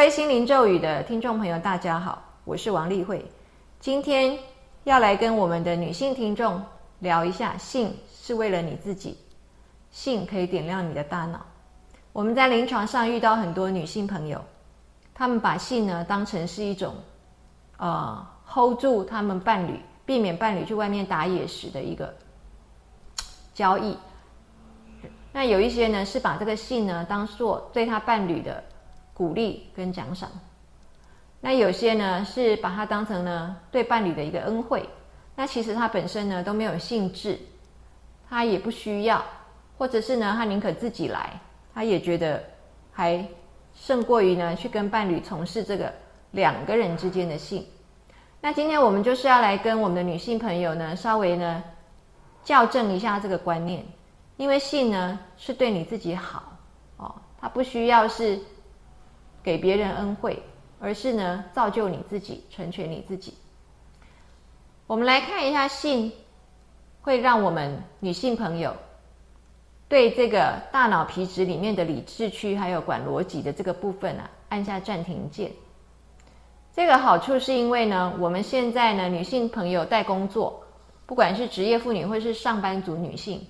位心灵咒语的听众朋友，大家好，我是王丽慧。今天要来跟我们的女性听众聊一下，性是为了你自己，性可以点亮你的大脑。我们在临床上遇到很多女性朋友，她们把性呢当成是一种，呃，hold 住他们伴侣，避免伴侣去外面打野时的一个交易。那有一些呢是把这个性呢当做对他伴侣的。鼓励跟奖赏，那有些呢是把它当成呢对伴侣的一个恩惠，那其实他本身呢都没有兴致，他也不需要，或者是呢他宁可自己来，他也觉得还胜过于呢去跟伴侣从事这个两个人之间的性。那今天我们就是要来跟我们的女性朋友呢稍微呢校正一下这个观念，因为性呢是对你自己好哦，它不需要是。给别人恩惠，而是呢造就你自己，成全你自己。我们来看一下，性会让我们女性朋友对这个大脑皮质里面的理智区还有管逻辑的这个部分啊，按下暂停键。这个好处是因为呢，我们现在呢女性朋友在工作，不管是职业妇女或是上班族女性。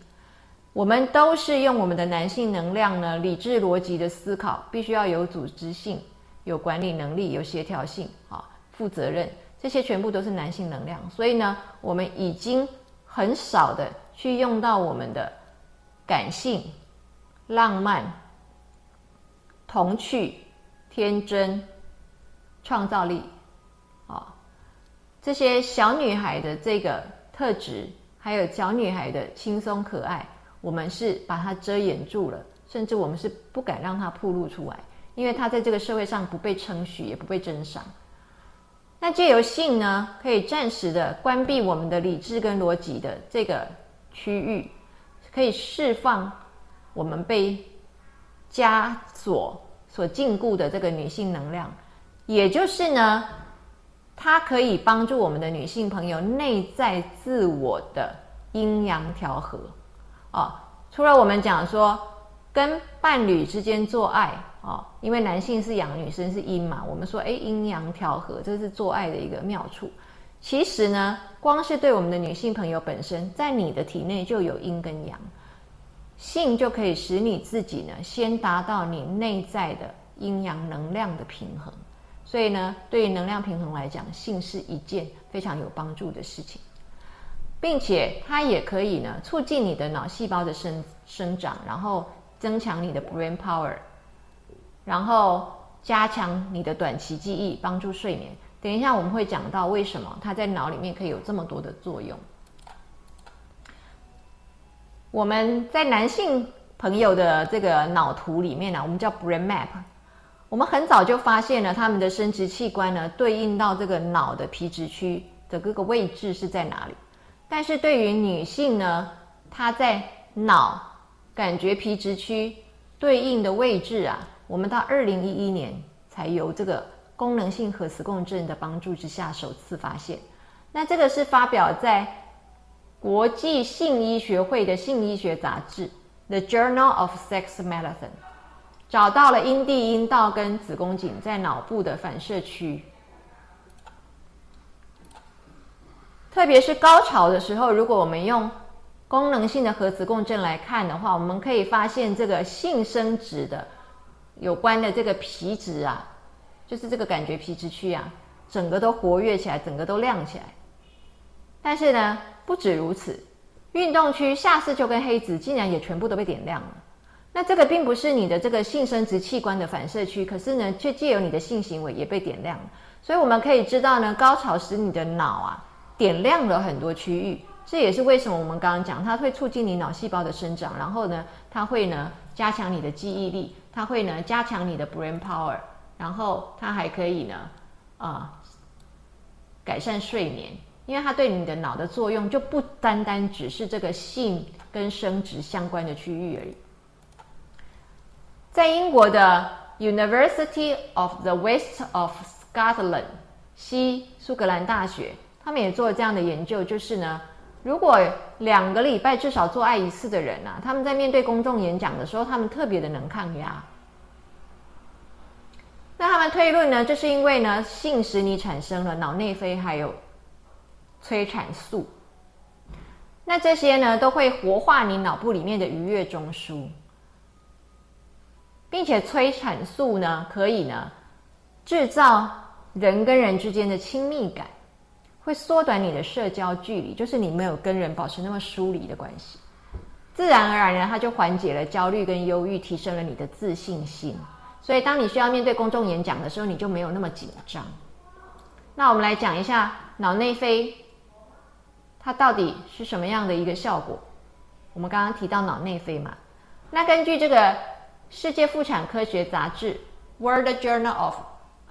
我们都是用我们的男性能量呢，理智逻辑的思考，必须要有组织性、有管理能力、有协调性啊，负责任，这些全部都是男性能量。所以呢，我们已经很少的去用到我们的感性、浪漫、童趣、天真、创造力啊，这些小女孩的这个特质，还有小女孩的轻松可爱。我们是把它遮掩住了，甚至我们是不敢让它暴露出来，因为它在这个社会上不被称许，也不被珍赏。那借由性呢，可以暂时的关闭我们的理智跟逻辑的这个区域，可以释放我们被枷锁所禁锢的这个女性能量，也就是呢，它可以帮助我们的女性朋友内在自我的阴阳调和。哦，除了我们讲说跟伴侣之间做爱哦，因为男性是阳，女生是阴嘛，我们说哎阴阳调和，这是做爱的一个妙处。其实呢，光是对我们的女性朋友本身，在你的体内就有阴跟阳，性就可以使你自己呢先达到你内在的阴阳能量的平衡。所以呢，对于能量平衡来讲，性是一件非常有帮助的事情。并且它也可以呢，促进你的脑细胞的生生长，然后增强你的 brain power，然后加强你的短期记忆，帮助睡眠。等一下我们会讲到为什么它在脑里面可以有这么多的作用。我们在男性朋友的这个脑图里面呢，我们叫 brain map，我们很早就发现了他们的生殖器官呢，对应到这个脑的皮质区的各个位置是在哪里。但是对于女性呢，她在脑感觉皮质区对应的位置啊，我们到二零一一年才由这个功能性核磁共振的帮助之下首次发现。那这个是发表在国际性医学会的性医学杂志《The Journal of Sex Medicine》，找到了阴蒂、阴道跟子宫颈在脑部的反射区。特别是高潮的时候，如果我们用功能性的核磁共振来看的话，我们可以发现这个性生殖的有关的这个皮质啊，就是这个感觉皮质区啊，整个都活跃起来，整个都亮起来。但是呢，不止如此，运动区下视丘跟黑子竟然也全部都被点亮了。那这个并不是你的这个性生殖器官的反射区，可是呢，却借由你的性行为也被点亮了。所以我们可以知道呢，高潮使你的脑啊。点亮了很多区域，这也是为什么我们刚刚讲，它会促进你脑细胞的生长，然后呢，它会呢加强你的记忆力，它会呢加强你的 brain power，然后它还可以呢啊改善睡眠，因为它对你的脑的作用就不单单只是这个性跟生殖相关的区域而已。在英国的 University of the West of Scotland 西苏格兰大学。他们也做这样的研究，就是呢，如果两个礼拜至少做爱一次的人啊，他们在面对公众演讲的时候，他们特别的能抗压。那他们推论呢，这是因为呢，性使你产生了脑内啡还有催产素。那这些呢，都会活化你脑部里面的愉悦中枢，并且催产素呢，可以呢制造人跟人之间的亲密感，会缩短你的社交距离，就是你没有跟人保持那么疏离的关系。自然而然呢，它就缓解了焦虑跟忧郁，提升了你的自信心。所以，当你需要面对公众演讲的时候，你就没有那么紧张。那我们来讲一下脑内啡，它到底是什么样的一个效果？我们刚刚提到脑内啡嘛，那根据这个世界妇产科学杂志 （World Journal of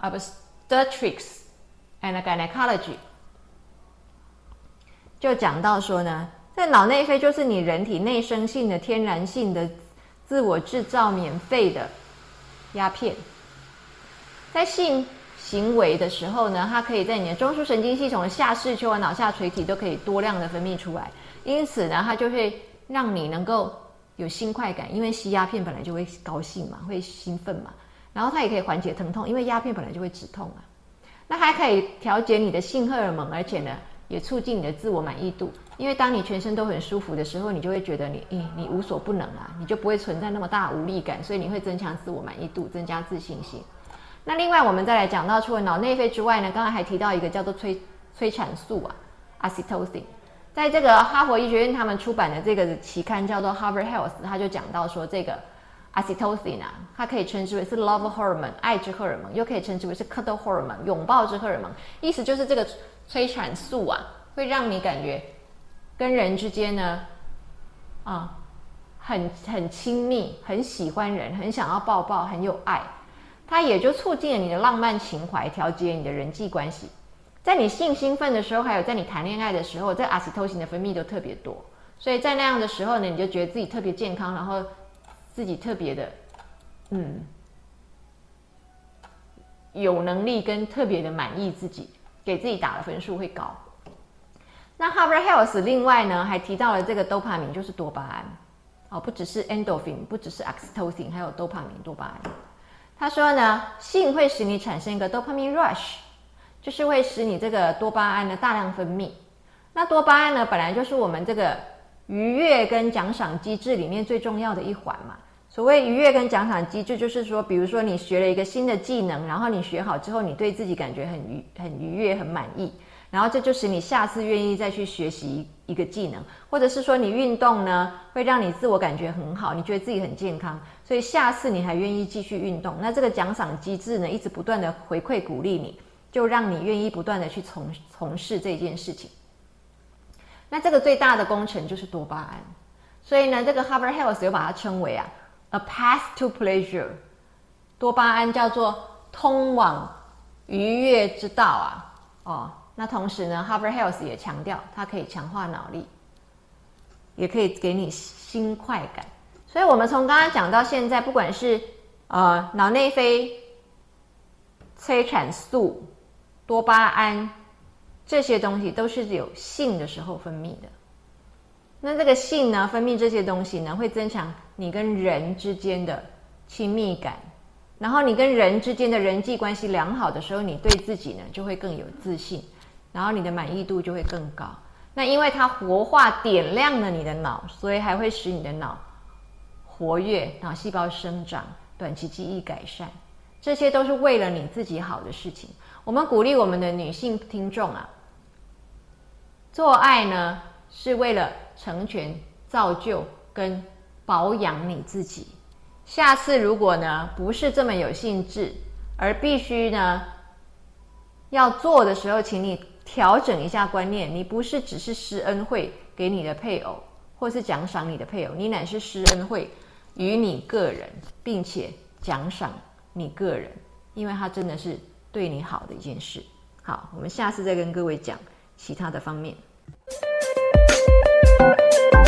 Obstetrics and Gynecology） 就讲到说呢，这脑内啡就是你人体内生性的、天然性的、自我制造、免费的。鸦片。在性行为的时候呢，它可以在你的中枢神经系统的下视丘和脑下垂体都可以多量的分泌出来，因此呢，它就会让你能够有新快感，因为吸鸦片本来就会高兴嘛，会兴奋嘛，然后它也可以缓解疼痛，因为鸦片本来就会止痛啊，那还可以调节你的性荷尔蒙，而且呢，也促进你的自我满意度。因为当你全身都很舒服的时候，你就会觉得你，诶，你无所不能啊，你就不会存在那么大无力感，所以你会增强自我满意度，增加自信心。那另外，我们再来讲到除了脑内啡之外呢，刚刚还提到一个叫做催催产素啊，oxytocin，在这个哈佛医学院他们出版的这个期刊叫做 Harvard Health，他就讲到说这个 oxytocin 啊，它可以称之为是 love hormone 爱之荷尔蒙，又可以称之为是 cuddle hormone 拥抱之荷尔蒙，意思就是这个催产素啊，会让你感觉。跟人之间呢，啊，很很亲密，很喜欢人，很想要抱抱，很有爱，它也就促进了你的浪漫情怀，调节你的人际关系。在你性兴奋的时候，还有在你谈恋爱的时候，这阿司托辛的分泌都特别多，所以在那样的时候呢，你就觉得自己特别健康，然后自己特别的，嗯，有能力跟特别的满意自己，给自己打的分数会高。那 Harvard Health 另外呢还提到了这个多巴胺，就是多巴胺，哦，不只是 endorphin，不只是 oxytocin，还有多巴胺，多巴胺。他说呢，性会使你产生一个 dopamine rush，就是会使你这个多巴胺的大量分泌。那多巴胺呢，本来就是我们这个愉悦跟奖赏机制里面最重要的一环嘛。所谓愉悦跟奖赏机制，就是说，比如说你学了一个新的技能，然后你学好之后，你对自己感觉很愉很愉悦，很满意。然后这就使你下次愿意再去学习一个技能，或者是说你运动呢，会让你自我感觉很好，你觉得自己很健康，所以下次你还愿意继续运动。那这个奖赏机制呢，一直不断的回馈鼓励你，就让你愿意不断的去从从事这件事情。那这个最大的工程就是多巴胺，所以呢，这个 Harvard Health 又把它称为啊，a path to pleasure，多巴胺叫做通往愉悦之道啊，哦。那同时呢，Harvard Health 也强调，它可以强化脑力，也可以给你新快感。所以，我们从刚刚讲到现在，不管是呃脑内啡、催产素、多巴胺这些东西，都是有性的时候分泌的。那这个性呢，分泌这些东西呢，会增强你跟人之间的亲密感，然后你跟人之间的人际关系良好的时候，你对自己呢就会更有自信。然后你的满意度就会更高。那因为它活化、点亮了你的脑，所以还会使你的脑活跃、脑细胞生长、短期记忆改善，这些都是为了你自己好的事情。我们鼓励我们的女性听众啊，做爱呢是为了成全、造就跟保养你自己。下次如果呢不是这么有兴致，而必须呢要做的时候，请你。调整一下观念，你不是只是施恩惠给你的配偶，或是奖赏你的配偶，你乃是施恩惠于你个人，并且奖赏你个人，因为他真的是对你好的一件事。好，我们下次再跟各位讲其他的方面。Thank you.